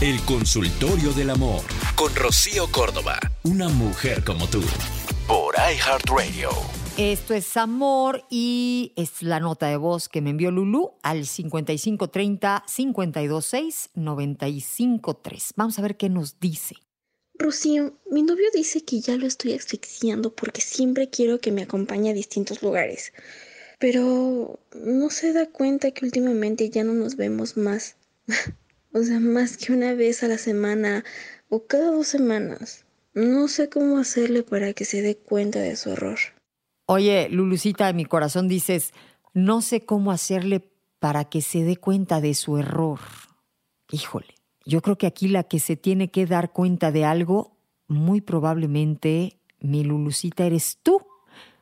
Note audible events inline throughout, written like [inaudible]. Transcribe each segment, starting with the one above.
El consultorio del amor con Rocío Córdoba. Una mujer como tú. Por iHeartRadio. Esto es Amor y es la nota de voz que me envió Lulu al 5530 526 953. Vamos a ver qué nos dice. Rocío, mi novio dice que ya lo estoy asfixiando porque siempre quiero que me acompañe a distintos lugares. Pero no se da cuenta que últimamente ya no nos vemos más. [laughs] o sea, más que una vez a la semana o cada dos semanas. No sé cómo hacerle para que se dé cuenta de su error. Oye, Lulucita de mi corazón dices, no sé cómo hacerle para que se dé cuenta de su error. Híjole, yo creo que aquí la que se tiene que dar cuenta de algo, muy probablemente, mi Lulucita, eres tú.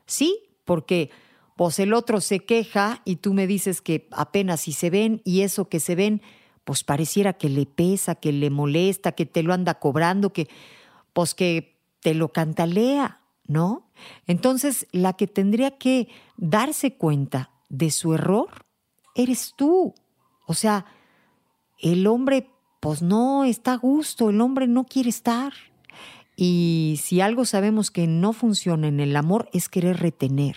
¿Sí? Porque pues el otro se queja y tú me dices que apenas si se ven y eso que se ven, pues pareciera que le pesa, que le molesta, que te lo anda cobrando, que pues que te lo cantalea, ¿no? Entonces, la que tendría que darse cuenta de su error eres tú. O sea, el hombre, pues no está a gusto, el hombre no quiere estar. Y si algo sabemos que no funciona en el amor es querer retener.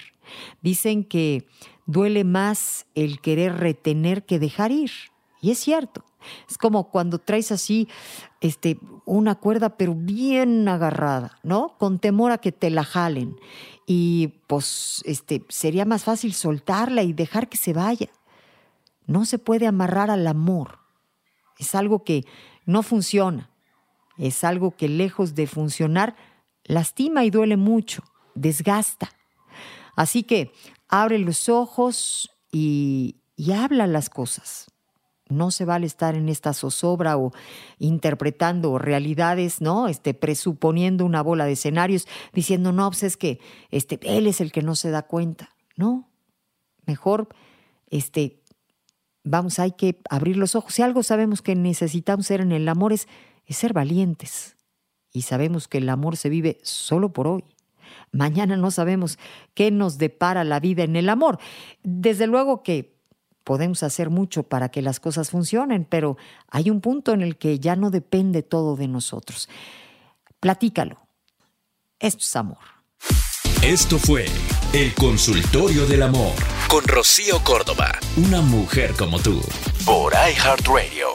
Dicen que duele más el querer retener que dejar ir. Y es cierto. Es como cuando traes así este, una cuerda, pero bien agarrada, ¿no? Con temor a que te la jalen. Y pues este, sería más fácil soltarla y dejar que se vaya. No se puede amarrar al amor. Es algo que no funciona. Es algo que lejos de funcionar, lastima y duele mucho, desgasta. Así que abre los ojos y, y habla las cosas. No se vale estar en esta zozobra o interpretando realidades, ¿no? Este, presuponiendo una bola de escenarios, diciendo, no, pues es que este, él es el que no se da cuenta. No, mejor, este, vamos, hay que abrir los ojos. Si algo sabemos que necesitamos ser en el amor es, es ser valientes. Y sabemos que el amor se vive solo por hoy. Mañana no sabemos qué nos depara la vida en el amor. Desde luego que podemos hacer mucho para que las cosas funcionen, pero hay un punto en el que ya no depende todo de nosotros. Platícalo. Esto es amor. Esto fue El Consultorio del Amor con Rocío Córdoba. Una mujer como tú. Por iHeartRadio.